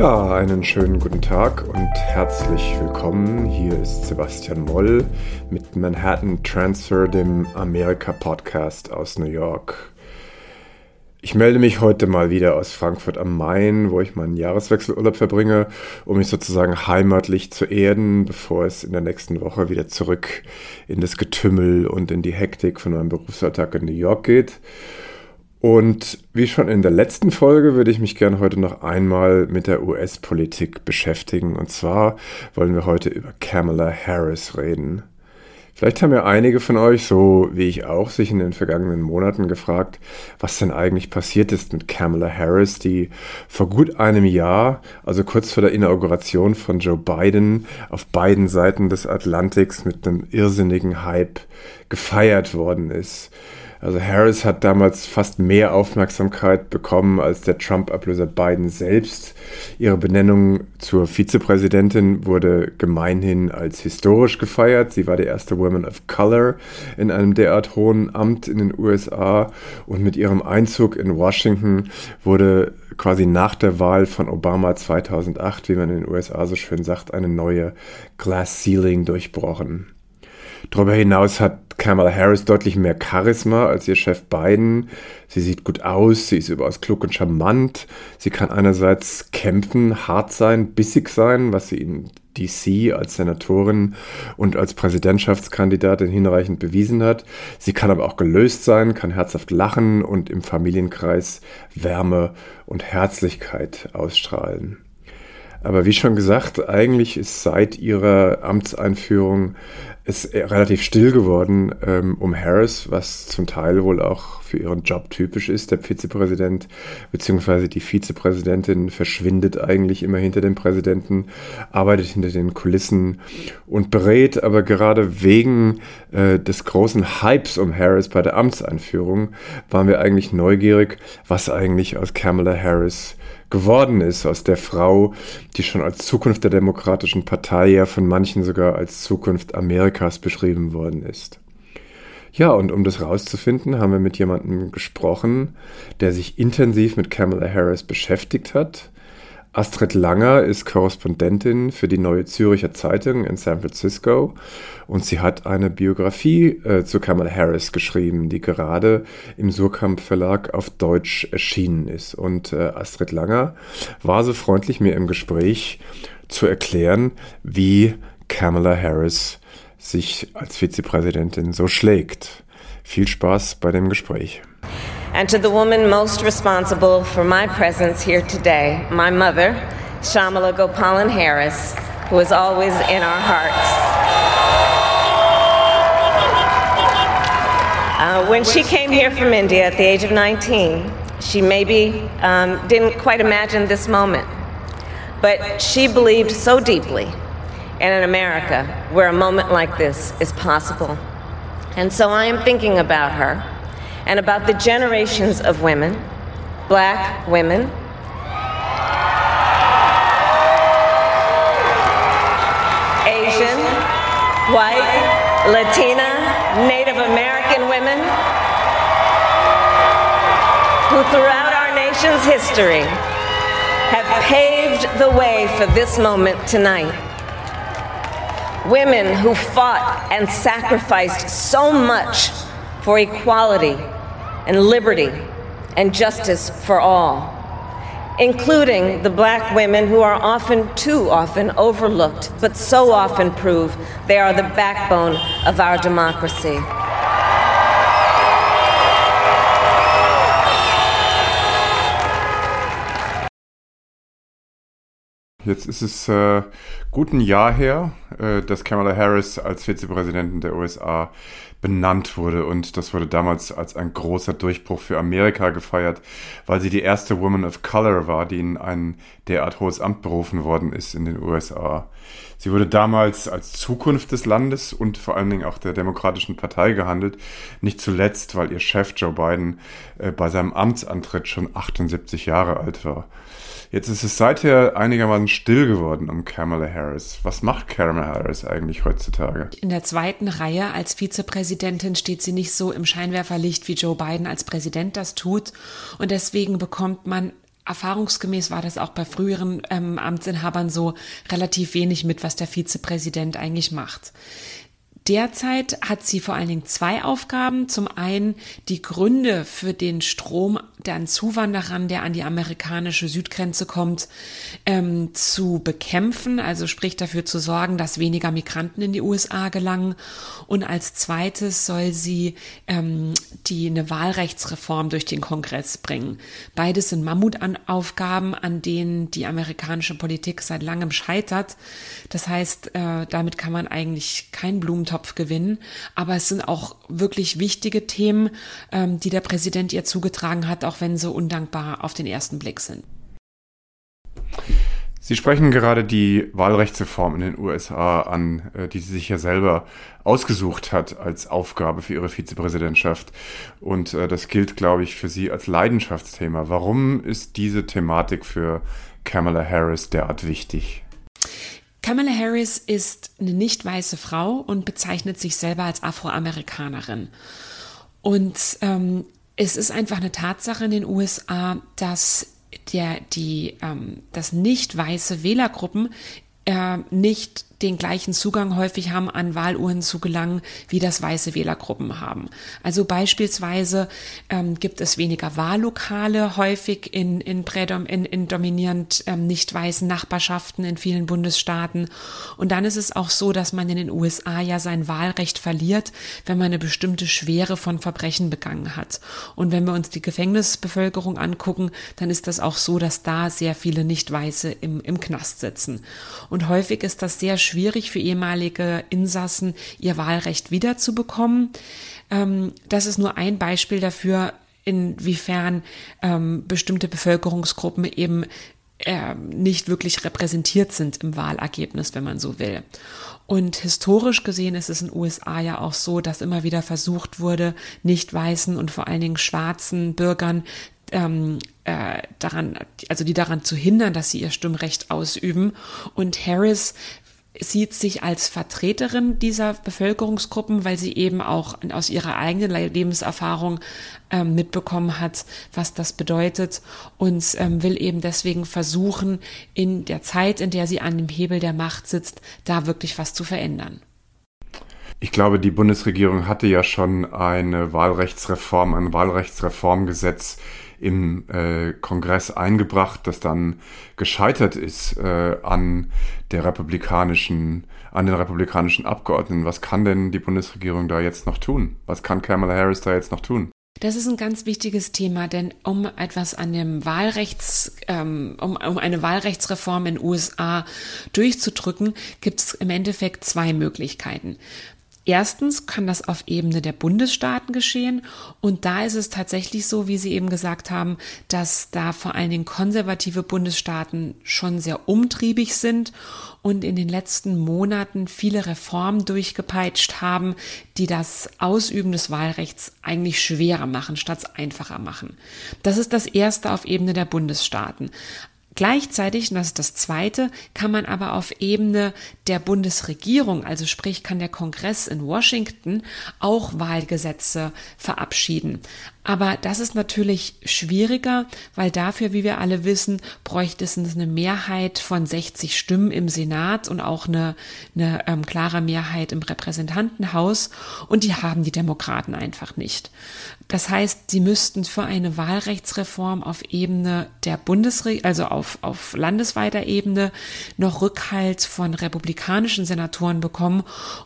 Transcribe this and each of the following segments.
Ja, einen schönen guten Tag und herzlich willkommen. Hier ist Sebastian Moll mit Manhattan Transfer, dem Amerika-Podcast aus New York. Ich melde mich heute mal wieder aus Frankfurt am Main, wo ich meinen Jahreswechselurlaub verbringe, um mich sozusagen heimatlich zu erden, bevor es in der nächsten Woche wieder zurück in das Getümmel und in die Hektik von meinem Berufsalltag in New York geht. Und wie schon in der letzten Folge würde ich mich gerne heute noch einmal mit der US-Politik beschäftigen. Und zwar wollen wir heute über Kamala Harris reden. Vielleicht haben ja einige von euch, so wie ich auch, sich in den vergangenen Monaten gefragt, was denn eigentlich passiert ist mit Kamala Harris, die vor gut einem Jahr, also kurz vor der Inauguration von Joe Biden, auf beiden Seiten des Atlantiks mit einem irrsinnigen Hype gefeiert worden ist. Also Harris hat damals fast mehr Aufmerksamkeit bekommen als der Trump-Ablöser Biden selbst. Ihre Benennung zur Vizepräsidentin wurde gemeinhin als historisch gefeiert. Sie war die erste Woman of Color in einem derart hohen Amt in den USA und mit ihrem Einzug in Washington wurde quasi nach der Wahl von Obama 2008, wie man in den USA so schön sagt, eine neue Glass Ceiling durchbrochen. Darüber hinaus hat Kamala Harris deutlich mehr Charisma als ihr Chef Biden. Sie sieht gut aus, sie ist überaus klug und charmant. Sie kann einerseits kämpfen, hart sein, bissig sein, was sie in DC als Senatorin und als Präsidentschaftskandidatin hinreichend bewiesen hat. Sie kann aber auch gelöst sein, kann herzhaft lachen und im Familienkreis Wärme und Herzlichkeit ausstrahlen. Aber wie schon gesagt, eigentlich ist seit ihrer Amtseinführung ist relativ still geworden ähm, um Harris, was zum Teil wohl auch für ihren Job typisch ist. Der Vizepräsident bzw. die Vizepräsidentin verschwindet eigentlich immer hinter dem Präsidenten, arbeitet hinter den Kulissen und berät, aber gerade wegen äh, des großen Hypes um Harris bei der Amtseinführung waren wir eigentlich neugierig, was eigentlich aus Kamala Harris geworden ist aus der Frau, die schon als Zukunft der Demokratischen Partei ja von manchen sogar als Zukunft Amerikas beschrieben worden ist. Ja, und um das rauszufinden, haben wir mit jemandem gesprochen, der sich intensiv mit Kamala Harris beschäftigt hat, Astrid Langer ist Korrespondentin für die Neue Züricher Zeitung in San Francisco und sie hat eine Biografie äh, zu Kamala Harris geschrieben, die gerade im Surkamp Verlag auf Deutsch erschienen ist. Und äh, Astrid Langer war so freundlich, mir im Gespräch zu erklären, wie Kamala Harris sich als Vizepräsidentin so schlägt. Viel Spaß bei dem Gespräch. And to the woman most responsible for my presence here today, my mother, Shamala Gopalan Harris, who is always in our hearts. Uh, when she came here from India at the age of 19, she maybe um, didn't quite imagine this moment, but she believed so deeply in an America where a moment like this is possible. And so I am thinking about her and about the generations of women, black women, Asian, white, Latina, Native American women, who throughout our nation's history have paved the way for this moment tonight. Women who fought and sacrificed so much for equality and liberty and justice for all, including the black women who are often, too often, overlooked, but so often prove they are the backbone of our democracy. Jetzt ist es äh, gut ein Jahr her, äh, dass Kamala Harris als Vizepräsidentin der USA benannt wurde. Und das wurde damals als ein großer Durchbruch für Amerika gefeiert, weil sie die erste Woman of Color war, die in ein derart hohes Amt berufen worden ist in den USA. Sie wurde damals als Zukunft des Landes und vor allen Dingen auch der Demokratischen Partei gehandelt. Nicht zuletzt, weil ihr Chef Joe Biden äh, bei seinem Amtsantritt schon 78 Jahre alt war. Jetzt ist es seither einigermaßen still geworden um Kamala Harris. Was macht Kamala Harris eigentlich heutzutage? In der zweiten Reihe als Vizepräsidentin steht sie nicht so im Scheinwerferlicht, wie Joe Biden als Präsident das tut. Und deswegen bekommt man erfahrungsgemäß war das auch bei früheren ähm, Amtsinhabern so relativ wenig mit, was der Vizepräsident eigentlich macht. Derzeit hat sie vor allen Dingen zwei Aufgaben. Zum einen die Gründe für den Strom an Zuwanderern, der an die amerikanische Südgrenze kommt, ähm, zu bekämpfen, also sprich dafür zu sorgen, dass weniger Migranten in die USA gelangen. Und als zweites soll sie ähm, die eine Wahlrechtsreform durch den Kongress bringen. Beides sind Mammutaufgaben, an denen die amerikanische Politik seit langem scheitert. Das heißt, äh, damit kann man eigentlich keinen Blumentopf gewinnen. Aber es sind auch wirklich wichtige Themen, ähm, die der Präsident ihr zugetragen hat, auch wenn sie undankbar auf den ersten Blick sind. Sie sprechen gerade die Wahlrechtsreform in den USA an, äh, die sie sich ja selber ausgesucht hat als Aufgabe für ihre Vizepräsidentschaft. Und äh, das gilt, glaube ich, für Sie als Leidenschaftsthema. Warum ist diese Thematik für Kamala Harris derart wichtig? Kamala Harris ist eine nicht weiße Frau und bezeichnet sich selber als Afroamerikanerin. Und ähm, es ist einfach eine Tatsache in den USA, dass der, die, ähm, dass nicht weiße Wählergruppen äh, nicht den gleichen Zugang häufig haben, an Wahluhren zu gelangen, wie das weiße Wählergruppen haben. Also beispielsweise ähm, gibt es weniger Wahllokale häufig in, in, Prädom, in, in dominierend ähm, nicht weißen Nachbarschaften in vielen Bundesstaaten. Und dann ist es auch so, dass man in den USA ja sein Wahlrecht verliert, wenn man eine bestimmte Schwere von Verbrechen begangen hat. Und wenn wir uns die Gefängnisbevölkerung angucken, dann ist das auch so, dass da sehr viele Nicht-Weiße im, im Knast sitzen. Und häufig ist das sehr schwierig für ehemalige Insassen, ihr Wahlrecht wiederzubekommen. Ähm, das ist nur ein Beispiel dafür, inwiefern ähm, bestimmte Bevölkerungsgruppen eben äh, nicht wirklich repräsentiert sind im Wahlergebnis, wenn man so will. Und historisch gesehen ist es in den USA ja auch so, dass immer wieder versucht wurde, nicht weißen und vor allen Dingen schwarzen Bürgern ähm, äh, daran, also die daran zu hindern, dass sie ihr Stimmrecht ausüben. Und Harris sieht sich als Vertreterin dieser Bevölkerungsgruppen, weil sie eben auch aus ihrer eigenen Lebenserfahrung ähm, mitbekommen hat, was das bedeutet und ähm, will eben deswegen versuchen, in der Zeit, in der sie an dem Hebel der Macht sitzt, da wirklich was zu verändern. Ich glaube, die Bundesregierung hatte ja schon eine Wahlrechtsreform, ein Wahlrechtsreformgesetz im äh, Kongress eingebracht, das dann gescheitert ist äh, an der republikanischen, an den republikanischen Abgeordneten. Was kann denn die Bundesregierung da jetzt noch tun? Was kann Kamala Harris da jetzt noch tun? Das ist ein ganz wichtiges Thema, denn um etwas an dem Wahlrechts, ähm, um, um eine Wahlrechtsreform in USA durchzudrücken, gibt es im Endeffekt zwei Möglichkeiten. Erstens kann das auf Ebene der Bundesstaaten geschehen und da ist es tatsächlich so, wie Sie eben gesagt haben, dass da vor allen Dingen konservative Bundesstaaten schon sehr umtriebig sind und in den letzten Monaten viele Reformen durchgepeitscht haben, die das Ausüben des Wahlrechts eigentlich schwerer machen, statt einfacher machen. Das ist das Erste auf Ebene der Bundesstaaten. Gleichzeitig, und das ist das Zweite, kann man aber auf Ebene der Bundesregierung, also sprich kann der Kongress in Washington auch Wahlgesetze verabschieden. Aber das ist natürlich schwieriger, weil dafür, wie wir alle wissen, bräuchte es eine Mehrheit von 60 Stimmen im Senat und auch eine, eine ähm, klare Mehrheit im Repräsentantenhaus. Und die haben die Demokraten einfach nicht. Das heißt, sie müssten für eine Wahlrechtsreform auf Ebene der Bundesregierung, also auf, auf landesweiter Ebene, noch Rückhalt von republikanischen Senatoren bekommen.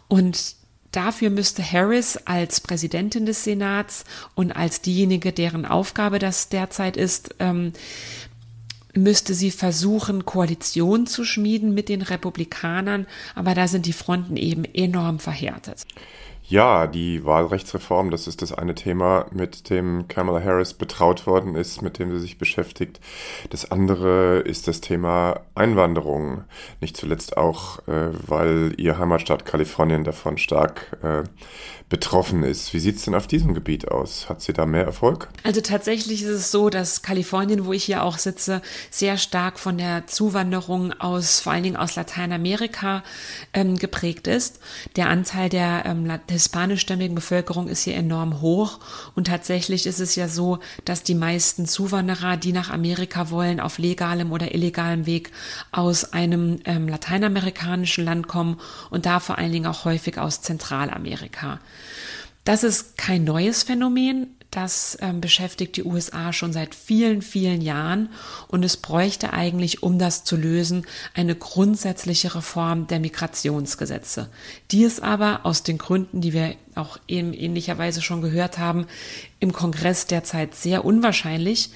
Und Dafür müsste Harris als Präsidentin des Senats und als diejenige, deren Aufgabe das derzeit ist, ähm, müsste sie versuchen, Koalition zu schmieden mit den Republikanern, aber da sind die Fronten eben enorm verhärtet. Ja, die Wahlrechtsreform, das ist das eine Thema, mit dem Kamala Harris betraut worden ist, mit dem sie sich beschäftigt. Das andere ist das Thema Einwanderung. Nicht zuletzt auch, äh, weil ihr Heimatstaat Kalifornien davon stark äh, betroffen ist. Wie sieht es denn auf diesem Gebiet aus? Hat sie da mehr Erfolg? Also tatsächlich ist es so, dass Kalifornien, wo ich hier auch sitze, sehr stark von der Zuwanderung aus, vor allen Dingen aus Lateinamerika ähm, geprägt ist. Der Anteil der ähm, hispanischstämmigen Bevölkerung ist hier enorm hoch. Und tatsächlich ist es ja so, dass die meisten Zuwanderer, die nach Amerika wollen, auf legalem oder illegalem Weg aus einem ähm, lateinamerikanischen Land kommen und da vor allen Dingen auch häufig aus Zentralamerika. Das ist kein neues Phänomen. Das ähm, beschäftigt die USA schon seit vielen, vielen Jahren und es bräuchte eigentlich, um das zu lösen, eine grundsätzliche Reform der Migrationsgesetze. Die ist aber aus den Gründen, die wir auch in ähnlicher Weise schon gehört haben, im Kongress derzeit sehr unwahrscheinlich.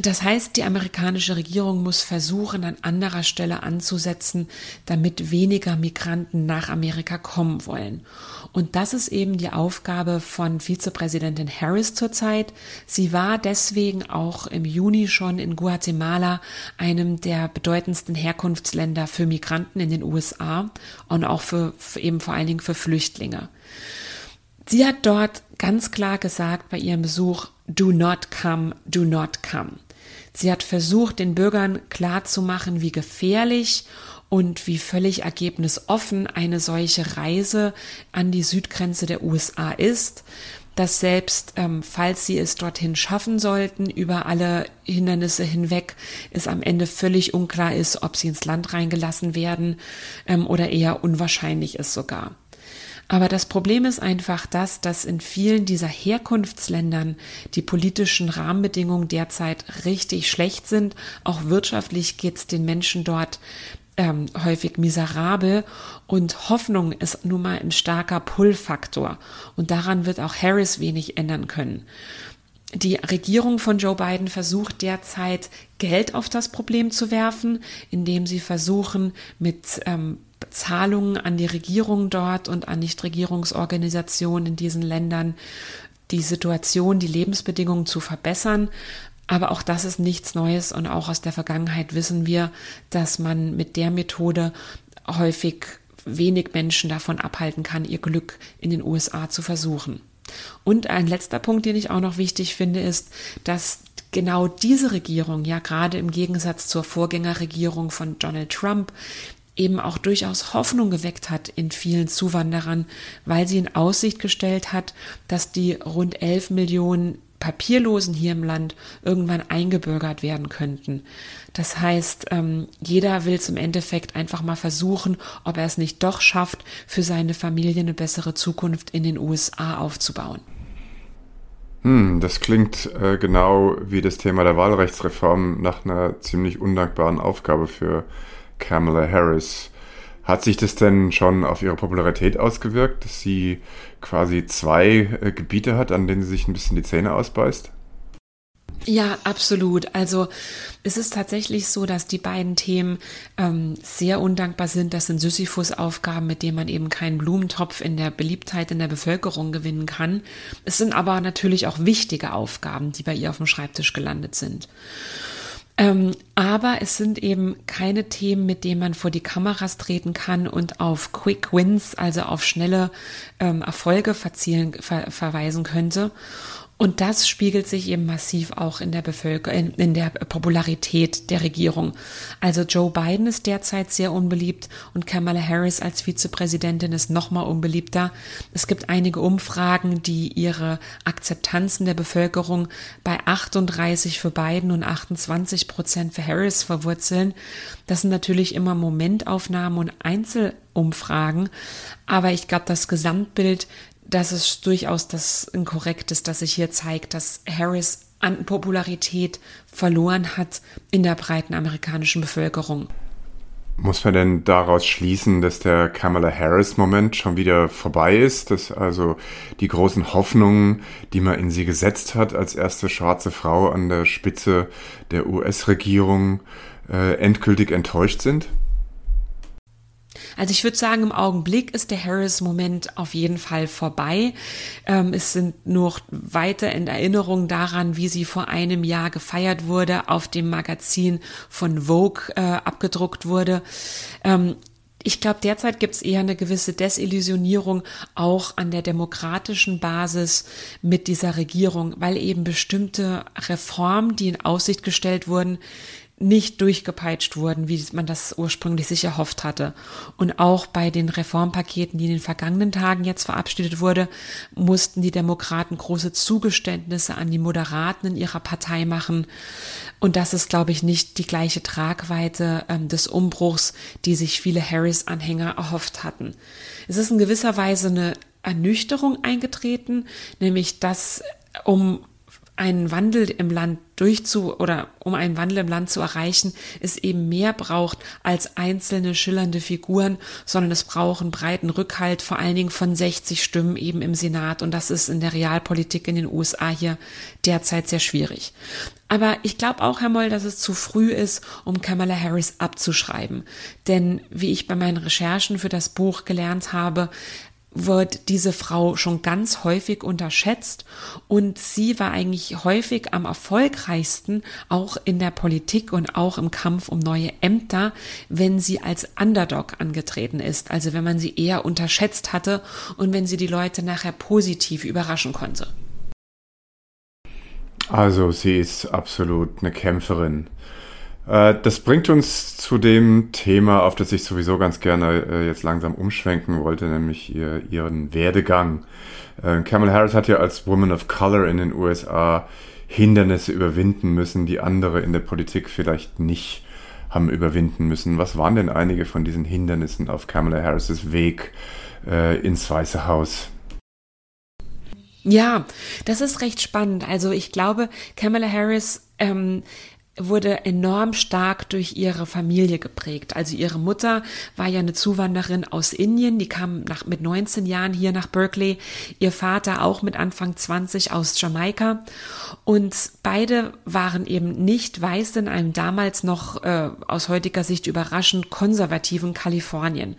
Das heißt, die amerikanische Regierung muss versuchen, an anderer Stelle anzusetzen, damit weniger Migranten nach Amerika kommen wollen. Und das ist eben die Aufgabe von Vizepräsidentin Harris zurzeit. Sie war deswegen auch im Juni schon in Guatemala, einem der bedeutendsten Herkunftsländer für Migranten in den USA und auch für, für eben vor allen Dingen für Flüchtlinge. Sie hat dort ganz klar gesagt bei ihrem Besuch, do not come, do not come. Sie hat versucht, den Bürgern klarzumachen, wie gefährlich und wie völlig ergebnisoffen eine solche Reise an die Südgrenze der USA ist, dass selbst ähm, falls sie es dorthin schaffen sollten, über alle Hindernisse hinweg, es am Ende völlig unklar ist, ob sie ins Land reingelassen werden ähm, oder eher unwahrscheinlich ist sogar. Aber das Problem ist einfach das, dass in vielen dieser Herkunftsländern die politischen Rahmenbedingungen derzeit richtig schlecht sind. Auch wirtschaftlich geht es den Menschen dort ähm, häufig miserabel und Hoffnung ist nun mal ein starker Pull-Faktor und daran wird auch Harris wenig ändern können. Die Regierung von Joe Biden versucht derzeit Geld auf das Problem zu werfen, indem sie versuchen, mit ähm, Zahlungen an die Regierung dort und an Nichtregierungsorganisationen in diesen Ländern die Situation, die Lebensbedingungen zu verbessern. Aber auch das ist nichts Neues und auch aus der Vergangenheit wissen wir, dass man mit der Methode häufig wenig Menschen davon abhalten kann, ihr Glück in den USA zu versuchen. Und ein letzter Punkt, den ich auch noch wichtig finde, ist, dass genau diese Regierung ja gerade im Gegensatz zur Vorgängerregierung von Donald Trump eben auch durchaus Hoffnung geweckt hat in vielen Zuwanderern, weil sie in Aussicht gestellt hat, dass die rund 11 Millionen Papierlosen hier im Land irgendwann eingebürgert werden könnten. Das heißt, ähm, jeder will es im Endeffekt einfach mal versuchen, ob er es nicht doch schafft, für seine Familie eine bessere Zukunft in den USA aufzubauen. Hm, das klingt äh, genau wie das Thema der Wahlrechtsreform nach einer ziemlich undankbaren Aufgabe für Kamala Harris. Hat sich das denn schon auf ihre Popularität ausgewirkt, dass sie quasi zwei äh, Gebiete hat, an denen sie sich ein bisschen die Zähne ausbeißt? Ja, absolut. Also es ist tatsächlich so, dass die beiden Themen ähm, sehr undankbar sind. Das sind Sisyphus-Aufgaben, mit denen man eben keinen Blumentopf in der Beliebtheit in der Bevölkerung gewinnen kann. Es sind aber natürlich auch wichtige Aufgaben, die bei ihr auf dem Schreibtisch gelandet sind. Ähm, aber es sind eben keine Themen, mit denen man vor die Kameras treten kann und auf Quick Wins, also auf schnelle ähm, Erfolge verzielen, ver verweisen könnte. Und das spiegelt sich eben massiv auch in der Bevölkerung, in, in, der Popularität der Regierung. Also Joe Biden ist derzeit sehr unbeliebt und Kamala Harris als Vizepräsidentin ist nochmal unbeliebter. Es gibt einige Umfragen, die ihre Akzeptanzen der Bevölkerung bei 38 für Biden und 28 Prozent für Harris verwurzeln. Das sind natürlich immer Momentaufnahmen und Einzelumfragen. Aber ich glaube, das Gesamtbild dass es durchaus das ein korrektes, dass sich hier zeigt, dass Harris an Popularität verloren hat in der breiten amerikanischen Bevölkerung. Muss man denn daraus schließen, dass der Kamala Harris-Moment schon wieder vorbei ist, dass also die großen Hoffnungen, die man in sie gesetzt hat, als erste schwarze Frau an der Spitze der US-Regierung, äh, endgültig enttäuscht sind? Also ich würde sagen, im Augenblick ist der Harris-Moment auf jeden Fall vorbei. Ähm, es sind nur weiter in Erinnerung daran, wie sie vor einem Jahr gefeiert wurde, auf dem Magazin von Vogue äh, abgedruckt wurde. Ähm, ich glaube, derzeit gibt es eher eine gewisse Desillusionierung auch an der demokratischen Basis mit dieser Regierung, weil eben bestimmte Reformen, die in Aussicht gestellt wurden, nicht durchgepeitscht wurden, wie man das ursprünglich sich erhofft hatte. Und auch bei den Reformpaketen, die in den vergangenen Tagen jetzt verabschiedet wurde, mussten die Demokraten große Zugeständnisse an die Moderaten in ihrer Partei machen. Und das ist, glaube ich, nicht die gleiche Tragweite ähm, des Umbruchs, die sich viele Harris-Anhänger erhofft hatten. Es ist in gewisser Weise eine Ernüchterung eingetreten, nämlich dass um einen Wandel im Land durchzu oder um einen Wandel im Land zu erreichen, es eben mehr braucht als einzelne schillernde Figuren, sondern es braucht einen breiten Rückhalt, vor allen Dingen von 60 Stimmen eben im Senat. Und das ist in der Realpolitik in den USA hier derzeit sehr schwierig. Aber ich glaube auch, Herr Moll, dass es zu früh ist, um Kamala Harris abzuschreiben. Denn wie ich bei meinen Recherchen für das Buch gelernt habe, wird diese Frau schon ganz häufig unterschätzt und sie war eigentlich häufig am erfolgreichsten auch in der Politik und auch im Kampf um neue Ämter, wenn sie als Underdog angetreten ist, also wenn man sie eher unterschätzt hatte und wenn sie die Leute nachher positiv überraschen konnte. Also sie ist absolut eine Kämpferin. Äh, das bringt uns zu dem Thema, auf das ich sowieso ganz gerne äh, jetzt langsam umschwenken wollte, nämlich ihr, ihren Werdegang. Äh, Kamala Harris hat ja als Woman of Color in den USA Hindernisse überwinden müssen, die andere in der Politik vielleicht nicht haben überwinden müssen. Was waren denn einige von diesen Hindernissen auf Kamala Harris' Weg ins Weiße Haus? Ja, das ist recht spannend. Also ich glaube, Kamala Harris ähm, wurde enorm stark durch ihre Familie geprägt. Also ihre Mutter war ja eine Zuwanderin aus Indien, die kam nach, mit 19 Jahren hier nach Berkeley. Ihr Vater auch mit Anfang 20 aus Jamaika. Und beide waren eben nicht weiß in einem damals noch äh, aus heutiger Sicht überraschend konservativen Kalifornien.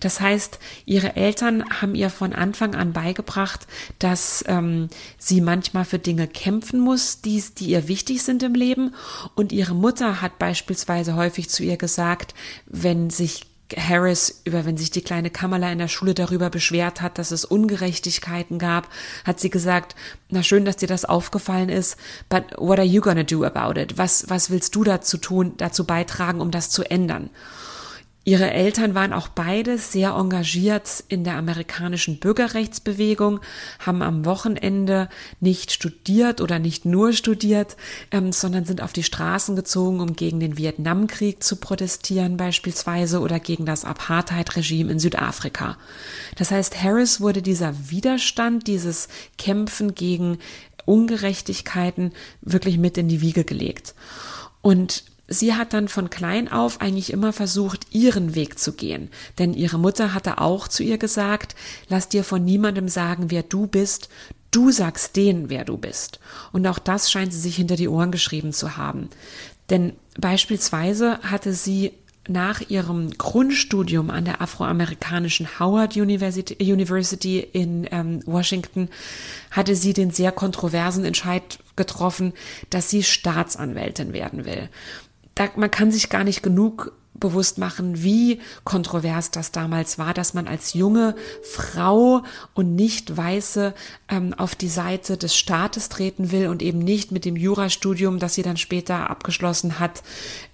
Das heißt, ihre Eltern haben ihr von Anfang an beigebracht, dass ähm, sie manchmal für Dinge kämpfen muss, die, die ihr wichtig sind im Leben und ihre Mutter hat beispielsweise häufig zu ihr gesagt, wenn sich Harris über, wenn sich die kleine Kamala in der Schule darüber beschwert hat, dass es Ungerechtigkeiten gab, hat sie gesagt, na schön, dass dir das aufgefallen ist, but what are you gonna do about it? Was, was willst du dazu tun, dazu beitragen, um das zu ändern? Ihre Eltern waren auch beide sehr engagiert in der amerikanischen Bürgerrechtsbewegung, haben am Wochenende nicht studiert oder nicht nur studiert, ähm, sondern sind auf die Straßen gezogen, um gegen den Vietnamkrieg zu protestieren beispielsweise oder gegen das Apartheid-Regime in Südafrika. Das heißt, Harris wurde dieser Widerstand, dieses Kämpfen gegen Ungerechtigkeiten wirklich mit in die Wiege gelegt. Und sie hat dann von klein auf eigentlich immer versucht, ihren Weg zu gehen. Denn ihre Mutter hatte auch zu ihr gesagt, lass dir von niemandem sagen, wer du bist, du sagst denen, wer du bist. Und auch das scheint sie sich hinter die Ohren geschrieben zu haben. Denn beispielsweise hatte sie nach ihrem Grundstudium an der afroamerikanischen Howard University, in ähm, Washington hatte sie den sehr kontroversen Entscheid getroffen, dass sie Staatsanwältin werden will da, man kann sich gar nicht genug bewusst machen, wie kontrovers das damals war, dass man als junge Frau und nicht Weiße ähm, auf die Seite des Staates treten will und eben nicht mit dem Jurastudium, das sie dann später abgeschlossen hat,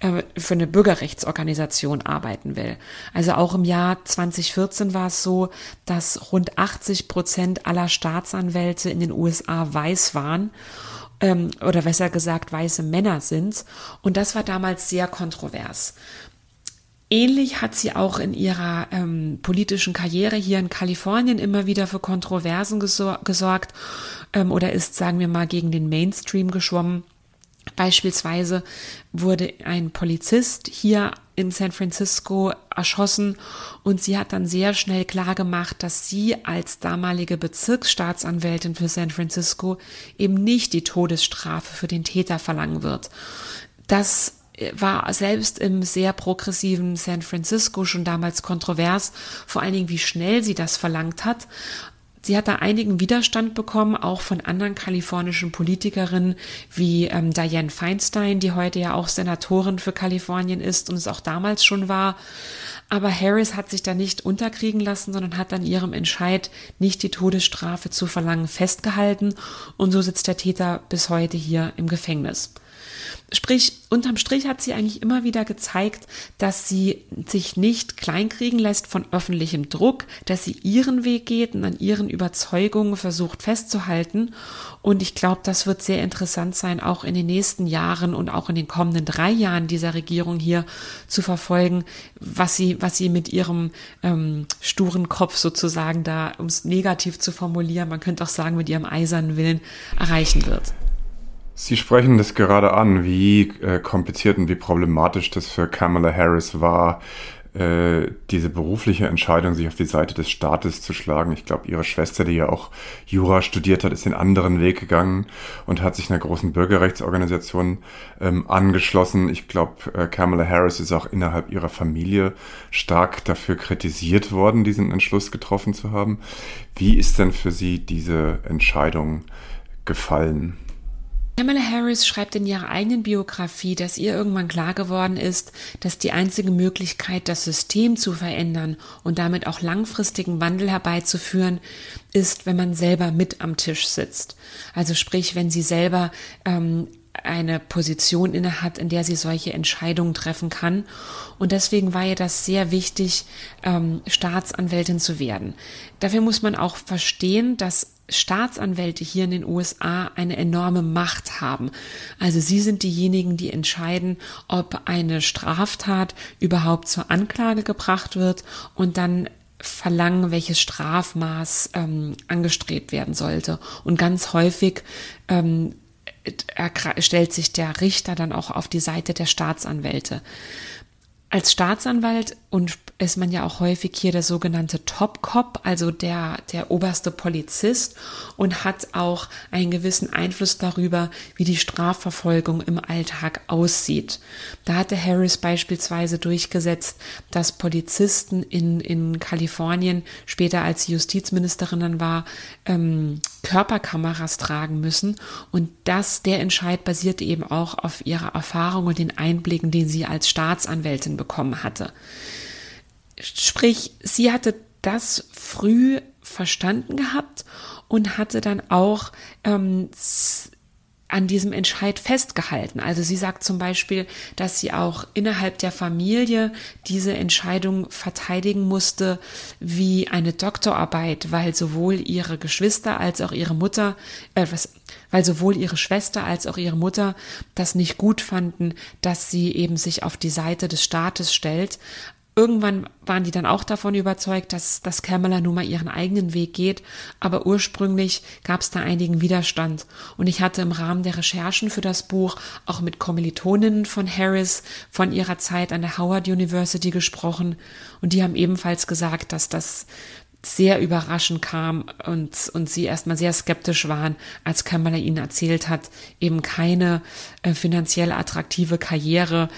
äh, für eine Bürgerrechtsorganisation arbeiten will. Also auch im Jahr 2014 war es so, dass rund 80 Prozent aller Staatsanwälte in den USA weiß waren ähm, oder besser gesagt weiße Männer sind. Und das war damals sehr kontrovers. Ähnlich hat sie auch in ihrer ähm, politischen Karriere hier in Kalifornien immer wieder für Kontroversen gesor gesorgt ähm, oder ist, sagen wir mal, gegen den Mainstream geschwommen. Beispielsweise wurde ein Polizist hier in San Francisco erschossen und sie hat dann sehr schnell klar gemacht, dass sie als damalige Bezirksstaatsanwältin für San Francisco eben nicht die Todesstrafe für den Täter verlangen wird. Das war selbst im sehr progressiven San Francisco schon damals kontrovers, vor allen Dingen wie schnell sie das verlangt hat. Sie hat da einigen Widerstand bekommen, auch von anderen kalifornischen Politikerinnen wie ähm, Dianne Feinstein, die heute ja auch Senatorin für Kalifornien ist und es auch damals schon war. Aber Harris hat sich da nicht unterkriegen lassen, sondern hat an ihrem Entscheid, nicht die Todesstrafe zu verlangen, festgehalten und so sitzt der Täter bis heute hier im Gefängnis. Sprich, unterm Strich hat sie eigentlich immer wieder gezeigt, dass sie sich nicht kleinkriegen lässt von öffentlichem Druck, dass sie ihren Weg geht und an ihren Überzeugungen versucht festzuhalten. Und ich glaube, das wird sehr interessant sein, auch in den nächsten Jahren und auch in den kommenden drei Jahren dieser Regierung hier zu verfolgen, was sie, was sie mit ihrem ähm, sturen Kopf sozusagen da, um es negativ zu formulieren, man könnte auch sagen, mit ihrem eisernen Willen erreichen wird. Sie sprechen das gerade an, wie äh, kompliziert und wie problematisch das für Kamala Harris war, äh, diese berufliche Entscheidung, sich auf die Seite des Staates zu schlagen. Ich glaube, ihre Schwester, die ja auch Jura studiert hat, ist den anderen Weg gegangen und hat sich einer großen Bürgerrechtsorganisation ähm, angeschlossen. Ich glaube, äh, Kamala Harris ist auch innerhalb ihrer Familie stark dafür kritisiert worden, diesen Entschluss getroffen zu haben. Wie ist denn für Sie diese Entscheidung gefallen? Kamala Harris schreibt in ihrer eigenen Biografie, dass ihr irgendwann klar geworden ist, dass die einzige Möglichkeit, das System zu verändern und damit auch langfristigen Wandel herbeizuführen, ist, wenn man selber mit am Tisch sitzt. Also sprich, wenn sie selber ähm, eine Position inne hat, in der sie solche Entscheidungen treffen kann. Und deswegen war ihr das sehr wichtig, ähm, Staatsanwältin zu werden. Dafür muss man auch verstehen, dass Staatsanwälte hier in den USA eine enorme Macht haben. Also sie sind diejenigen, die entscheiden, ob eine Straftat überhaupt zur Anklage gebracht wird und dann verlangen, welches Strafmaß ähm, angestrebt werden sollte. Und ganz häufig ähm, stellt sich der Richter dann auch auf die Seite der Staatsanwälte. Als Staatsanwalt und ist man ja auch häufig hier der sogenannte Top Cop, also der, der oberste Polizist und hat auch einen gewissen Einfluss darüber, wie die Strafverfolgung im Alltag aussieht. Da hatte Harris beispielsweise durchgesetzt, dass Polizisten in, in Kalifornien, später als sie Justizministerin dann war, ähm, Körperkameras tragen müssen. Und das, der Entscheid basierte eben auch auf ihrer Erfahrung und den Einblicken, den sie als Staatsanwältin bekommen hatte. Sprich, sie hatte das früh verstanden gehabt und hatte dann auch ähm, an diesem Entscheid festgehalten. Also sie sagt zum Beispiel, dass sie auch innerhalb der Familie diese Entscheidung verteidigen musste wie eine Doktorarbeit, weil sowohl ihre Geschwister als auch ihre Mutter, äh, was, weil sowohl ihre Schwester als auch ihre Mutter das nicht gut fanden, dass sie eben sich auf die Seite des Staates stellt. Irgendwann waren die dann auch davon überzeugt, dass, dass Kamala nun mal ihren eigenen Weg geht, aber ursprünglich gab es da einigen Widerstand. Und ich hatte im Rahmen der Recherchen für das Buch auch mit Kommilitoninnen von Harris von ihrer Zeit an der Howard University gesprochen und die haben ebenfalls gesagt, dass das sehr überraschend kam und, und sie erstmal sehr skeptisch waren, als Kamala ihnen erzählt hat, eben keine äh, finanziell attraktive Karriere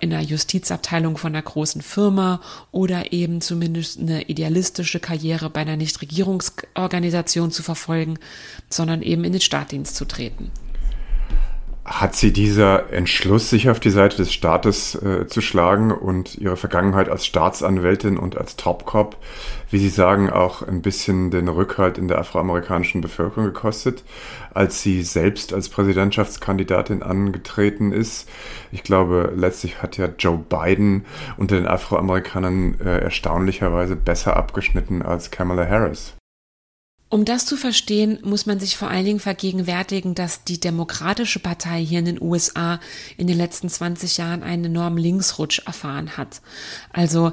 in der Justizabteilung von einer großen Firma oder eben zumindest eine idealistische Karriere bei einer Nichtregierungsorganisation zu verfolgen, sondern eben in den Staatdienst zu treten. Hat sie dieser Entschluss, sich auf die Seite des Staates äh, zu schlagen und ihre Vergangenheit als Staatsanwältin und als Topcop, wie Sie sagen, auch ein bisschen den Rückhalt in der afroamerikanischen Bevölkerung gekostet, als sie selbst als Präsidentschaftskandidatin angetreten ist? Ich glaube, letztlich hat ja Joe Biden unter den Afroamerikanern äh, erstaunlicherweise besser abgeschnitten als Kamala Harris. Um das zu verstehen, muss man sich vor allen Dingen vergegenwärtigen, dass die Demokratische Partei hier in den USA in den letzten 20 Jahren einen enormen Linksrutsch erfahren hat. Also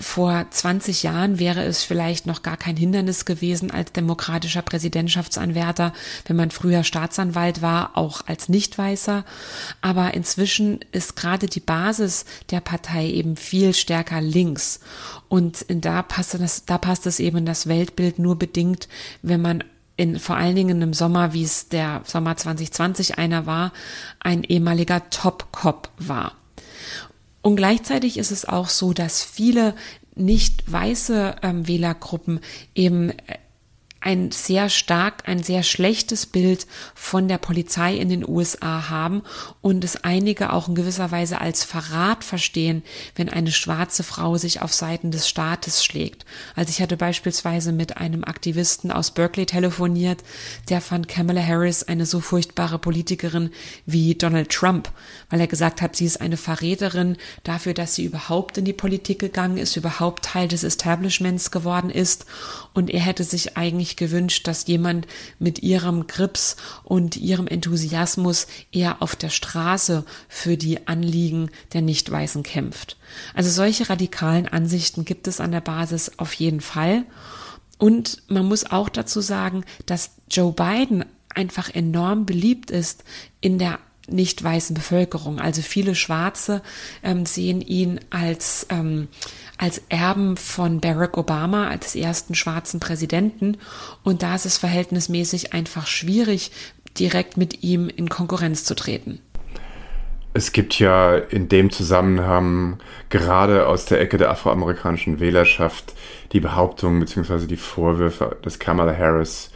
vor 20 Jahren wäre es vielleicht noch gar kein Hindernis gewesen, als demokratischer Präsidentschaftsanwärter, wenn man früher Staatsanwalt war, auch als Nichtweißer. Aber inzwischen ist gerade die Basis der Partei eben viel stärker links. Und da passt es, da passt es eben in das Weltbild nur bedingt, wenn man in, vor allen Dingen im Sommer, wie es der Sommer 2020 einer war, ein ehemaliger Top-Cop war. Und gleichzeitig ist es auch so, dass viele nicht weiße ähm, Wählergruppen eben äh, ein sehr stark, ein sehr schlechtes Bild von der Polizei in den USA haben und es einige auch in gewisser Weise als Verrat verstehen, wenn eine schwarze Frau sich auf Seiten des Staates schlägt. Also ich hatte beispielsweise mit einem Aktivisten aus Berkeley telefoniert, der fand Kamala Harris eine so furchtbare Politikerin wie Donald Trump, weil er gesagt hat, sie ist eine Verräterin dafür, dass sie überhaupt in die Politik gegangen ist, überhaupt Teil des Establishments geworden ist und er hätte sich eigentlich sich gewünscht, dass jemand mit ihrem Grips und ihrem Enthusiasmus eher auf der Straße für die Anliegen der Nicht-Weißen kämpft. Also solche radikalen Ansichten gibt es an der Basis auf jeden Fall. Und man muss auch dazu sagen, dass Joe Biden einfach enorm beliebt ist in der nicht weißen Bevölkerung. Also viele Schwarze ähm, sehen ihn als, ähm, als Erben von Barack Obama, als ersten schwarzen Präsidenten. Und da ist es verhältnismäßig einfach schwierig, direkt mit ihm in Konkurrenz zu treten. Es gibt ja in dem Zusammenhang gerade aus der Ecke der afroamerikanischen Wählerschaft die Behauptung bzw. die Vorwürfe, dass Kamala Harris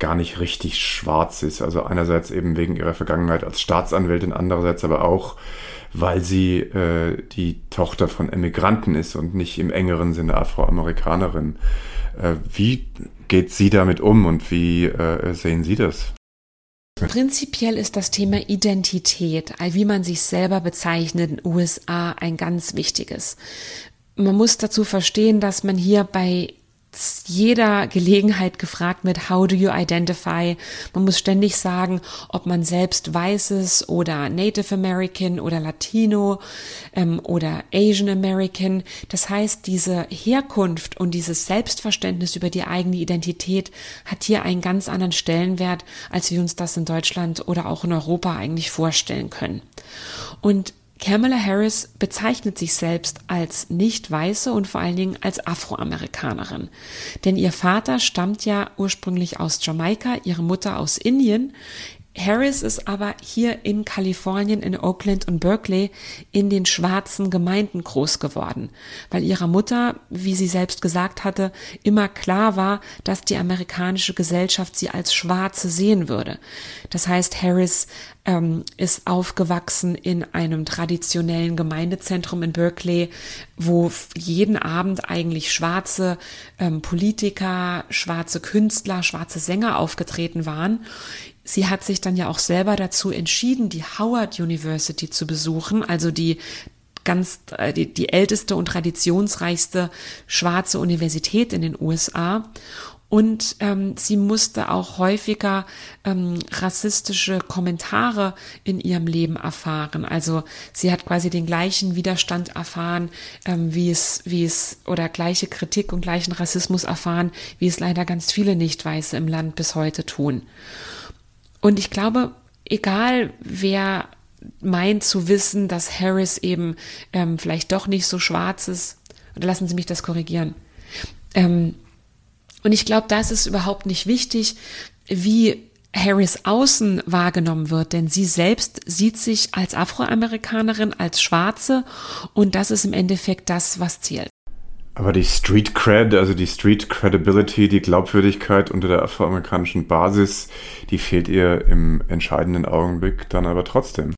gar nicht richtig schwarz ist. Also einerseits eben wegen ihrer Vergangenheit als Staatsanwältin, andererseits aber auch, weil sie äh, die Tochter von Emigranten ist und nicht im engeren Sinne Afroamerikanerin. Äh, wie geht sie damit um und wie äh, sehen Sie das? Prinzipiell ist das Thema Identität, wie man sich selber bezeichnet in den USA, ein ganz wichtiges. Man muss dazu verstehen, dass man hier bei jeder Gelegenheit gefragt mit How do you identify? Man muss ständig sagen, ob man selbst weiß ist oder Native American oder Latino ähm, oder Asian American. Das heißt, diese Herkunft und dieses Selbstverständnis über die eigene Identität hat hier einen ganz anderen Stellenwert, als wir uns das in Deutschland oder auch in Europa eigentlich vorstellen können. Und Kamala Harris bezeichnet sich selbst als nicht weiße und vor allen Dingen als Afroamerikanerin. Denn ihr Vater stammt ja ursprünglich aus Jamaika, ihre Mutter aus Indien. Harris ist aber hier in Kalifornien, in Oakland und Berkeley in den schwarzen Gemeinden groß geworden, weil ihrer Mutter, wie sie selbst gesagt hatte, immer klar war, dass die amerikanische Gesellschaft sie als Schwarze sehen würde. Das heißt, Harris ähm, ist aufgewachsen in einem traditionellen Gemeindezentrum in Berkeley, wo jeden Abend eigentlich schwarze ähm, Politiker, schwarze Künstler, schwarze Sänger aufgetreten waren. Sie hat sich dann ja auch selber dazu entschieden, die Howard University zu besuchen, also die ganz äh, die, die älteste und traditionsreichste schwarze Universität in den USA. Und ähm, sie musste auch häufiger ähm, rassistische Kommentare in ihrem Leben erfahren. Also sie hat quasi den gleichen Widerstand erfahren, ähm, wie es, wie es, oder gleiche Kritik und gleichen Rassismus erfahren, wie es leider ganz viele Nicht-Weiße im Land bis heute tun. Und ich glaube, egal wer meint zu wissen, dass Harris eben ähm, vielleicht doch nicht so schwarz ist, oder lassen Sie mich das korrigieren. Ähm, und ich glaube, das ist überhaupt nicht wichtig, wie Harris außen wahrgenommen wird, denn sie selbst sieht sich als Afroamerikanerin, als Schwarze und das ist im Endeffekt das, was zählt. Aber die Street Cred, also die Street Credibility, die Glaubwürdigkeit unter der afroamerikanischen Basis, die fehlt ihr im entscheidenden Augenblick dann aber trotzdem.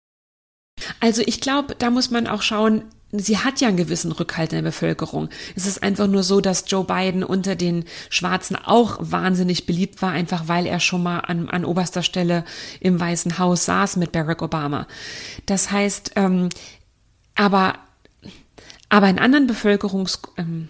Also ich glaube, da muss man auch schauen, sie hat ja einen gewissen Rückhalt in der Bevölkerung. Es ist einfach nur so, dass Joe Biden unter den Schwarzen auch wahnsinnig beliebt war, einfach weil er schon mal an, an oberster Stelle im Weißen Haus saß mit Barack Obama. Das heißt, ähm, aber aber in anderen Bevölkerungs... Ähm,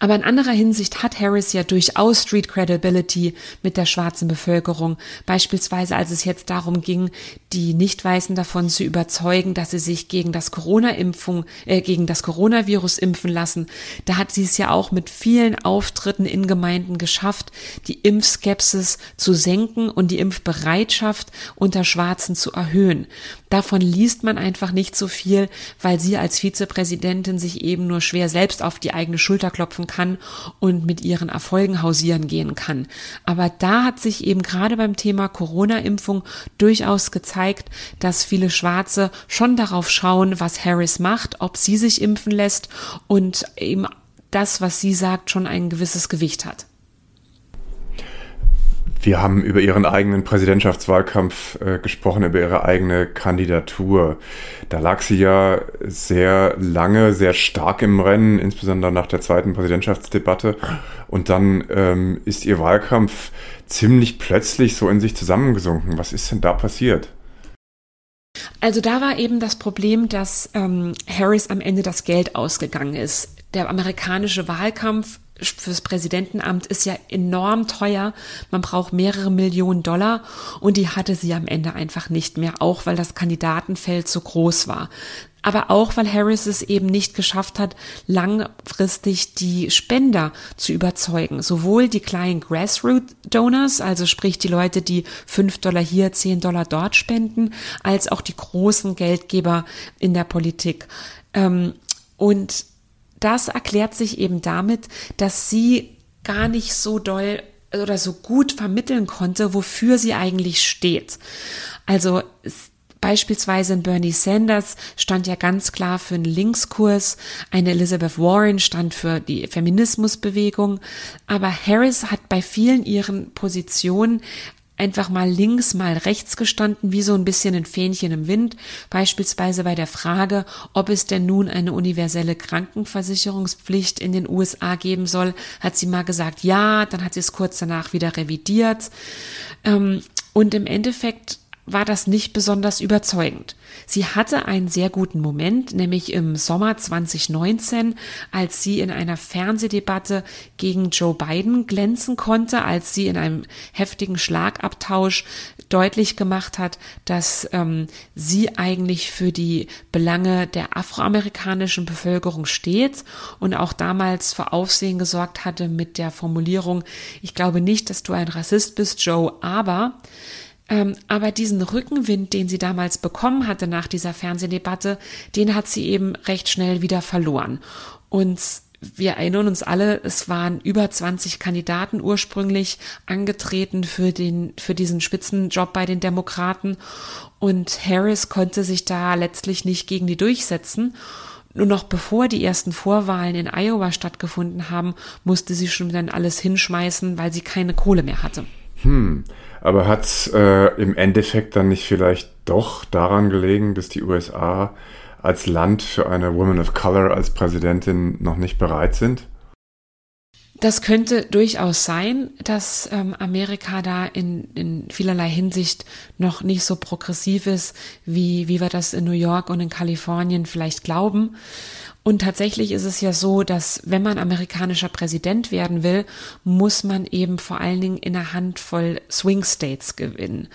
aber in anderer Hinsicht hat Harris ja durchaus Street Credibility mit der schwarzen Bevölkerung. Beispielsweise, als es jetzt darum ging, die Nicht-Weißen davon zu überzeugen, dass sie sich gegen das Corona-Impfung, äh, gegen das Coronavirus impfen lassen. Da hat sie es ja auch mit vielen Auftritten in Gemeinden geschafft, die Impfskepsis zu senken und die Impfbereitschaft unter Schwarzen zu erhöhen. Davon liest man einfach nicht so viel, weil sie als Vizepräsidentin sich eben nur schwer selbst auf die eigene Schulter klopfen kann und mit ihren Erfolgen hausieren gehen kann. Aber da hat sich eben gerade beim Thema Corona-Impfung durchaus gezeigt, dass viele Schwarze schon darauf schauen, was Harris macht, ob sie sich impfen lässt und eben das, was sie sagt, schon ein gewisses Gewicht hat. Wir haben über Ihren eigenen Präsidentschaftswahlkampf äh, gesprochen, über Ihre eigene Kandidatur. Da lag sie ja sehr lange, sehr stark im Rennen, insbesondere nach der zweiten Präsidentschaftsdebatte. Und dann ähm, ist Ihr Wahlkampf ziemlich plötzlich so in sich zusammengesunken. Was ist denn da passiert? Also da war eben das Problem, dass ähm, Harris am Ende das Geld ausgegangen ist. Der amerikanische Wahlkampf fürs Präsidentenamt ist ja enorm teuer. Man braucht mehrere Millionen Dollar und die hatte sie am Ende einfach nicht mehr, auch weil das Kandidatenfeld so groß war. Aber auch, weil Harris es eben nicht geschafft hat, langfristig die Spender zu überzeugen. Sowohl die kleinen Grassroot-Donors, also sprich die Leute, die fünf Dollar hier, zehn Dollar dort spenden, als auch die großen Geldgeber in der Politik. Ähm, und das erklärt sich eben damit, dass sie gar nicht so doll oder so gut vermitteln konnte, wofür sie eigentlich steht. Also Beispielsweise in Bernie Sanders stand ja ganz klar für einen Linkskurs, eine Elizabeth Warren stand für die Feminismusbewegung, aber Harris hat bei vielen ihren Positionen einfach mal links, mal rechts gestanden, wie so ein bisschen ein Fähnchen im Wind, beispielsweise bei der Frage, ob es denn nun eine universelle Krankenversicherungspflicht in den USA geben soll, hat sie mal gesagt, ja, dann hat sie es kurz danach wieder revidiert. Ähm, und im Endeffekt war das nicht besonders überzeugend. Sie hatte einen sehr guten Moment, nämlich im Sommer 2019, als sie in einer Fernsehdebatte gegen Joe Biden glänzen konnte, als sie in einem heftigen Schlagabtausch deutlich gemacht hat, dass ähm, sie eigentlich für die Belange der afroamerikanischen Bevölkerung steht und auch damals für Aufsehen gesorgt hatte mit der Formulierung, ich glaube nicht, dass du ein Rassist bist, Joe, aber aber diesen Rückenwind, den sie damals bekommen hatte nach dieser Fernsehdebatte, den hat sie eben recht schnell wieder verloren. Und wir erinnern uns alle, es waren über 20 Kandidaten ursprünglich angetreten für den, für diesen Spitzenjob bei den Demokraten. Und Harris konnte sich da letztlich nicht gegen die durchsetzen. Nur noch bevor die ersten Vorwahlen in Iowa stattgefunden haben, musste sie schon dann alles hinschmeißen, weil sie keine Kohle mehr hatte. Hm, aber hat es äh, im Endeffekt dann nicht vielleicht doch daran gelegen, dass die USA als Land für eine Woman of Color als Präsidentin noch nicht bereit sind? Das könnte durchaus sein, dass ähm, Amerika da in, in vielerlei Hinsicht noch nicht so progressiv ist, wie, wie wir das in New York und in Kalifornien vielleicht glauben. Und tatsächlich ist es ja so, dass wenn man amerikanischer Präsident werden will, muss man eben vor allen Dingen in einer Handvoll Swing States gewinnen.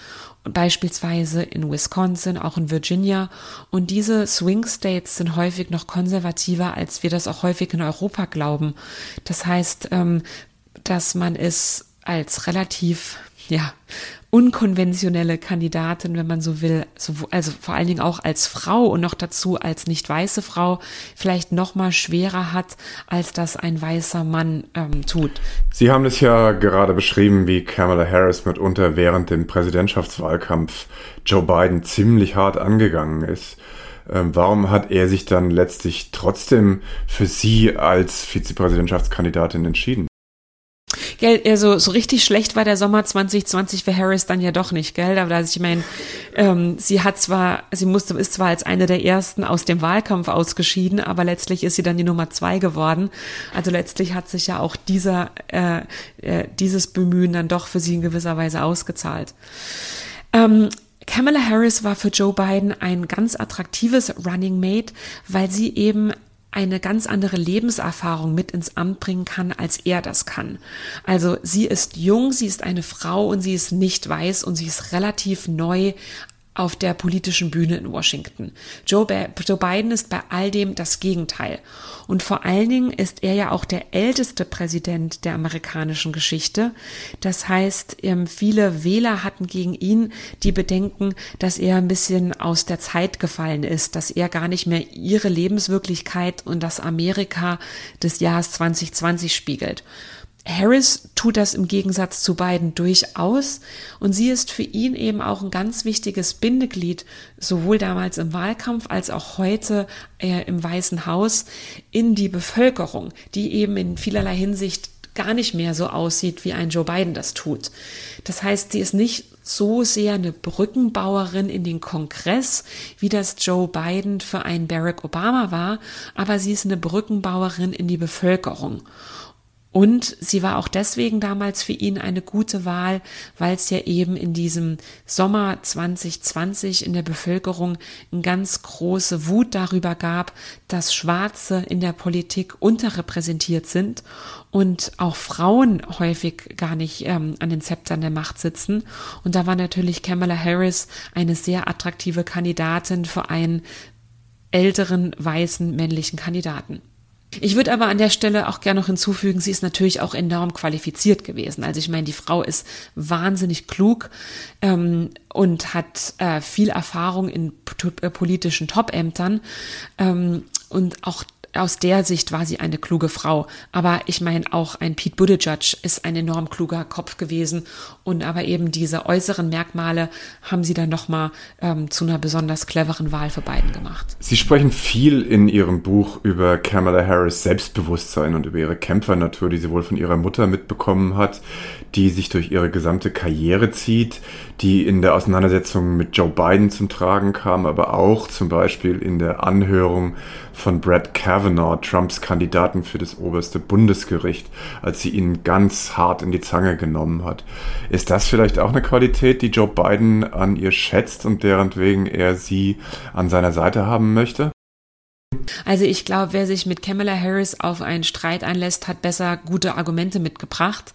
Beispielsweise in Wisconsin, auch in Virginia. Und diese Swing States sind häufig noch konservativer, als wir das auch häufig in Europa glauben. Das heißt, ähm, dass man es als relativ ja, unkonventionelle Kandidatin, wenn man so will, also vor allen Dingen auch als Frau und noch dazu als nicht weiße Frau, vielleicht noch mal schwerer hat, als das ein weißer Mann ähm, tut. Sie haben es ja gerade beschrieben, wie Kamala Harris mitunter während dem Präsidentschaftswahlkampf Joe Biden ziemlich hart angegangen ist. Ähm, warum hat er sich dann letztlich trotzdem für sie als Vizepräsidentschaftskandidatin entschieden? Gell, also so richtig schlecht war der Sommer 2020 für Harris dann ja doch nicht, gell? Aber also ich meine, ähm, sie hat zwar, sie musste, ist zwar als eine der ersten aus dem Wahlkampf ausgeschieden, aber letztlich ist sie dann die Nummer zwei geworden. Also letztlich hat sich ja auch dieser, äh, äh, dieses Bemühen dann doch für sie in gewisser Weise ausgezahlt. Ähm, Kamala Harris war für Joe Biden ein ganz attraktives Running Mate, weil sie eben eine ganz andere Lebenserfahrung mit ins Amt bringen kann, als er das kann. Also sie ist jung, sie ist eine Frau und sie ist nicht weiß und sie ist relativ neu auf der politischen Bühne in Washington. Joe, Joe, Biden ist bei all dem das Gegenteil. Und vor allen Dingen ist er ja auch der älteste Präsident der amerikanischen Geschichte. Das heißt, ähm, viele Wähler hatten gegen ihn die Bedenken, dass er ein bisschen aus der Zeit gefallen ist, dass er gar nicht mehr ihre Lebenswirklichkeit und das Amerika des Jahres 2020 spiegelt. Harris tut das im Gegensatz zu beiden durchaus und sie ist für ihn eben auch ein ganz wichtiges Bindeglied, sowohl damals im Wahlkampf als auch heute äh, im Weißen Haus, in die Bevölkerung, die eben in vielerlei Hinsicht gar nicht mehr so aussieht, wie ein Joe Biden das tut. Das heißt, sie ist nicht so sehr eine Brückenbauerin in den Kongress, wie das Joe Biden für einen Barack Obama war, aber sie ist eine Brückenbauerin in die Bevölkerung. Und sie war auch deswegen damals für ihn eine gute Wahl, weil es ja eben in diesem Sommer 2020 in der Bevölkerung eine ganz große Wut darüber gab, dass Schwarze in der Politik unterrepräsentiert sind und auch Frauen häufig gar nicht ähm, an den Zeptern der Macht sitzen. Und da war natürlich Kamala Harris eine sehr attraktive Kandidatin für einen älteren weißen männlichen Kandidaten. Ich würde aber an der Stelle auch gerne noch hinzufügen, sie ist natürlich auch enorm qualifiziert gewesen. Also ich meine, die Frau ist wahnsinnig klug ähm, und hat äh, viel Erfahrung in politischen Top-Ämtern ähm, und auch aus der Sicht war sie eine kluge Frau. Aber ich meine, auch ein Pete Buttigieg ist ein enorm kluger Kopf gewesen. Und aber eben diese äußeren Merkmale haben sie dann nochmal ähm, zu einer besonders cleveren Wahl für beiden gemacht. Sie sprechen viel in Ihrem Buch über Kamala Harris Selbstbewusstsein und über ihre Kämpfernatur, die sie wohl von ihrer Mutter mitbekommen hat, die sich durch ihre gesamte Karriere zieht, die in der Auseinandersetzung mit Joe Biden zum Tragen kam, aber auch zum Beispiel in der Anhörung von Brett Kavanaugh, Trumps Kandidaten für das oberste Bundesgericht, als sie ihn ganz hart in die Zange genommen hat. Ist das vielleicht auch eine Qualität, die Joe Biden an ihr schätzt und deren wegen er sie an seiner Seite haben möchte? Also ich glaube, wer sich mit Kamala Harris auf einen Streit einlässt, hat besser gute Argumente mitgebracht.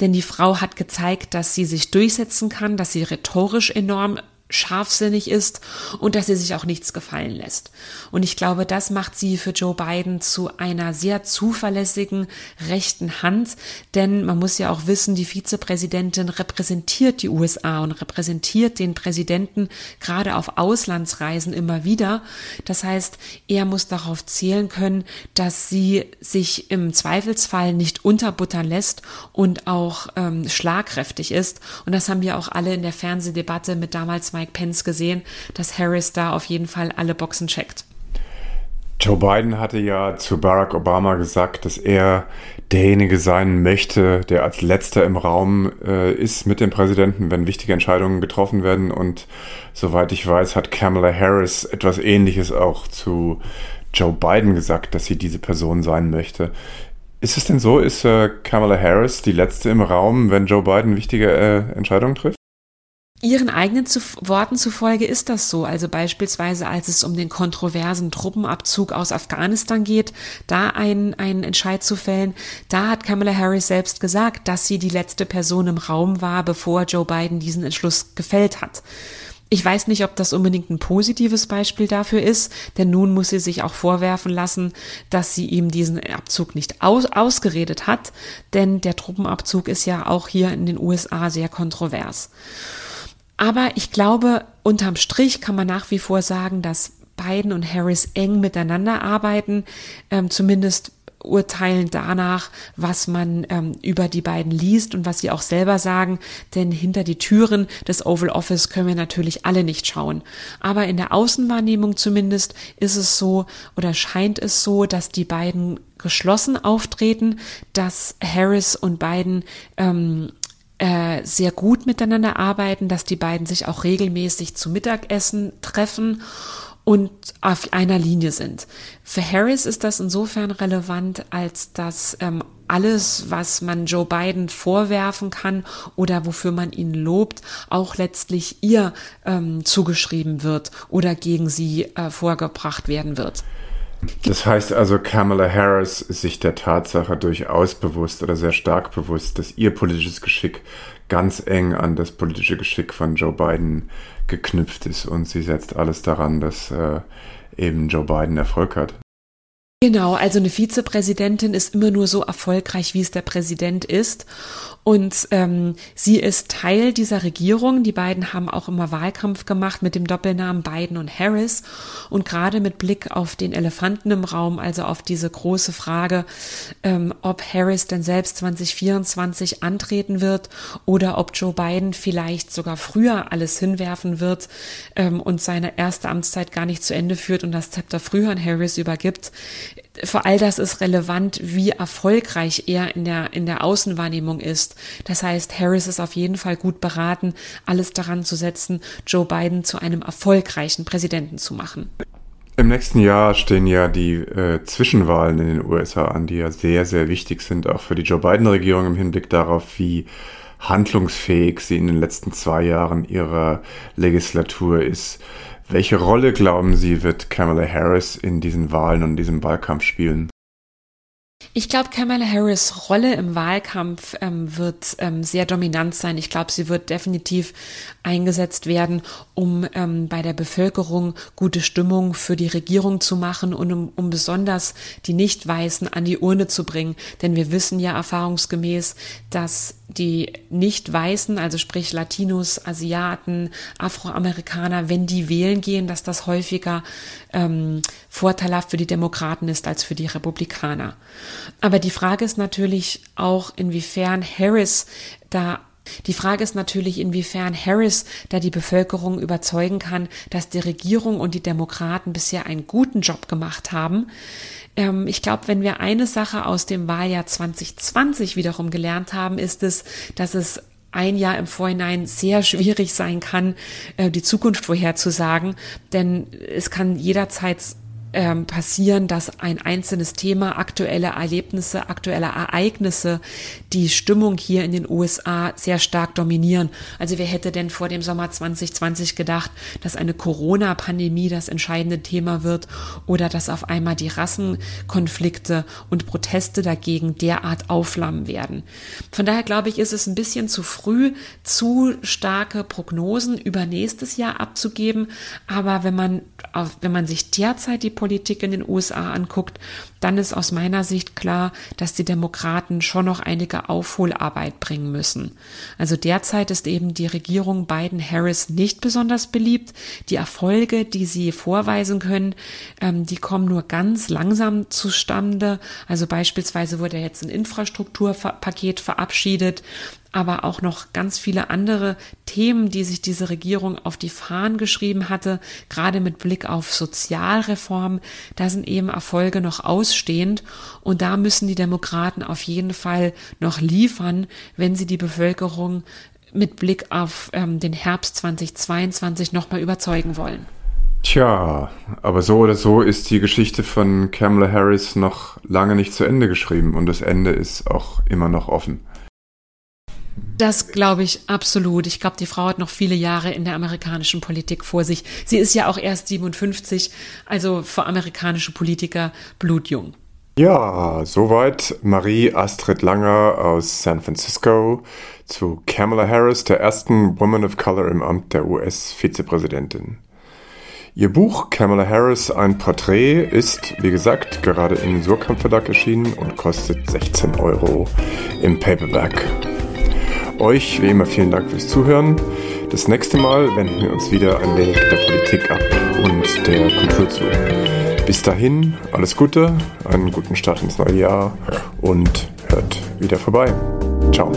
Denn die Frau hat gezeigt, dass sie sich durchsetzen kann, dass sie rhetorisch enorm scharfsinnig ist und dass sie sich auch nichts gefallen lässt. Und ich glaube, das macht sie für Joe Biden zu einer sehr zuverlässigen rechten Hand, denn man muss ja auch wissen, die Vizepräsidentin repräsentiert die USA und repräsentiert den Präsidenten gerade auf Auslandsreisen immer wieder. Das heißt, er muss darauf zählen können, dass sie sich im Zweifelsfall nicht unterbuttern lässt und auch ähm, schlagkräftig ist. Und das haben wir auch alle in der Fernsehdebatte mit damals Mike Pence gesehen, dass Harris da auf jeden Fall alle Boxen checkt. Joe Biden hatte ja zu Barack Obama gesagt, dass er derjenige sein möchte, der als letzter im Raum äh, ist mit dem Präsidenten, wenn wichtige Entscheidungen getroffen werden. Und soweit ich weiß, hat Kamala Harris etwas Ähnliches auch zu Joe Biden gesagt, dass sie diese Person sein möchte. Ist es denn so, ist äh, Kamala Harris die letzte im Raum, wenn Joe Biden wichtige äh, Entscheidungen trifft? Ihren eigenen zu Worten zufolge ist das so. Also beispielsweise, als es um den kontroversen Truppenabzug aus Afghanistan geht, da einen, einen Entscheid zu fällen, da hat Kamala Harris selbst gesagt, dass sie die letzte Person im Raum war, bevor Joe Biden diesen Entschluss gefällt hat. Ich weiß nicht, ob das unbedingt ein positives Beispiel dafür ist, denn nun muss sie sich auch vorwerfen lassen, dass sie ihm diesen Abzug nicht aus ausgeredet hat, denn der Truppenabzug ist ja auch hier in den USA sehr kontrovers. Aber ich glaube, unterm Strich kann man nach wie vor sagen, dass Biden und Harris eng miteinander arbeiten, ähm, zumindest urteilen danach, was man ähm, über die beiden liest und was sie auch selber sagen, denn hinter die Türen des Oval Office können wir natürlich alle nicht schauen. Aber in der Außenwahrnehmung zumindest ist es so oder scheint es so, dass die beiden geschlossen auftreten, dass Harris und Biden ähm, äh, sehr gut miteinander arbeiten, dass die beiden sich auch regelmäßig zu Mittagessen treffen und auf einer Linie sind. Für Harris ist das insofern relevant, als dass ähm, alles, was man Joe Biden vorwerfen kann oder wofür man ihn lobt, auch letztlich ihr ähm, zugeschrieben wird oder gegen sie äh, vorgebracht werden wird. Das heißt also, Kamala Harris ist sich der Tatsache durchaus bewusst oder sehr stark bewusst, dass ihr politisches Geschick ganz eng an das politische Geschick von Joe Biden geknüpft ist und sie setzt alles daran, dass äh, eben Joe Biden Erfolg hat. Genau, also eine Vizepräsidentin ist immer nur so erfolgreich, wie es der Präsident ist. Und ähm, sie ist Teil dieser Regierung. Die beiden haben auch immer Wahlkampf gemacht mit dem Doppelnamen Biden und Harris. Und gerade mit Blick auf den Elefanten im Raum, also auf diese große Frage, ähm, ob Harris denn selbst 2024 antreten wird oder ob Joe Biden vielleicht sogar früher alles hinwerfen wird ähm, und seine erste Amtszeit gar nicht zu Ende führt und das Zepter früher an Harris übergibt, Vor all das ist relevant, wie erfolgreich er in der, in der Außenwahrnehmung ist. Das heißt, Harris ist auf jeden Fall gut beraten, alles daran zu setzen, Joe Biden zu einem erfolgreichen Präsidenten zu machen. Im nächsten Jahr stehen ja die äh, Zwischenwahlen in den USA an, die ja sehr, sehr wichtig sind, auch für die Joe Biden-Regierung im Hinblick darauf, wie handlungsfähig sie in den letzten zwei Jahren ihrer Legislatur ist. Welche Rolle, glauben Sie, wird Kamala Harris in diesen Wahlen und diesem Wahlkampf spielen? Ich glaube, Kamala Harris Rolle im Wahlkampf ähm, wird ähm, sehr dominant sein. Ich glaube, sie wird definitiv eingesetzt werden, um ähm, bei der Bevölkerung gute Stimmung für die Regierung zu machen und um, um besonders die Nicht-Weißen an die Urne zu bringen. Denn wir wissen ja erfahrungsgemäß, dass die Nicht-Weißen, also sprich Latinos, Asiaten, Afroamerikaner, wenn die wählen gehen, dass das häufiger ähm, vorteilhaft für die Demokraten ist als für die Republikaner. Aber die Frage ist natürlich auch, inwiefern Harris da die Frage ist natürlich, inwiefern Harris da die Bevölkerung überzeugen kann, dass die Regierung und die Demokraten bisher einen guten Job gemacht haben. Ähm, ich glaube, wenn wir eine Sache aus dem Wahljahr 2020 wiederum gelernt haben, ist es, dass es ein Jahr im Vorhinein sehr schwierig sein kann, äh, die Zukunft vorherzusagen, denn es kann jederzeit ähm, passieren, dass ein einzelnes Thema, aktuelle Erlebnisse, aktuelle Ereignisse die Stimmung hier in den USA sehr stark dominieren. Also wer hätte denn vor dem Sommer 2020 gedacht, dass eine Corona-Pandemie das entscheidende Thema wird oder dass auf einmal die Rassenkonflikte und Proteste dagegen derart aufflammen werden. Von daher glaube ich, ist es ein bisschen zu früh, zu starke Prognosen über nächstes Jahr abzugeben. Aber wenn man, wenn man sich derzeit die Politik in den USA anguckt, dann ist aus meiner Sicht klar, dass die Demokraten schon noch einige Aufholarbeit bringen müssen. Also derzeit ist eben die Regierung Biden-Harris nicht besonders beliebt. Die Erfolge, die sie vorweisen können, ähm, die kommen nur ganz langsam zustande. Also beispielsweise wurde jetzt ein Infrastrukturpaket verabschiedet aber auch noch ganz viele andere Themen, die sich diese Regierung auf die Fahnen geschrieben hatte, gerade mit Blick auf Sozialreform. Da sind eben Erfolge noch ausstehend und da müssen die Demokraten auf jeden Fall noch liefern, wenn sie die Bevölkerung mit Blick auf ähm, den Herbst 2022 nochmal überzeugen wollen. Tja, aber so oder so ist die Geschichte von Kamala Harris noch lange nicht zu Ende geschrieben und das Ende ist auch immer noch offen. Das glaube ich absolut. Ich glaube, die Frau hat noch viele Jahre in der amerikanischen Politik vor sich. Sie ist ja auch erst 57, also für amerikanische Politiker blutjung. Ja, soweit Marie Astrid Langer aus San Francisco zu Kamala Harris, der ersten Woman of Color im Amt der US-Vizepräsidentin. Ihr Buch Kamala Harris, ein Porträt, ist, wie gesagt, gerade im Surkamp Verlag erschienen und kostet 16 Euro im Paperback. Euch wie immer vielen Dank fürs Zuhören. Das nächste Mal wenden wir uns wieder ein wenig der Politik ab und der Kultur zu. Bis dahin, alles Gute, einen guten Start ins neue Jahr und hört wieder vorbei. Ciao.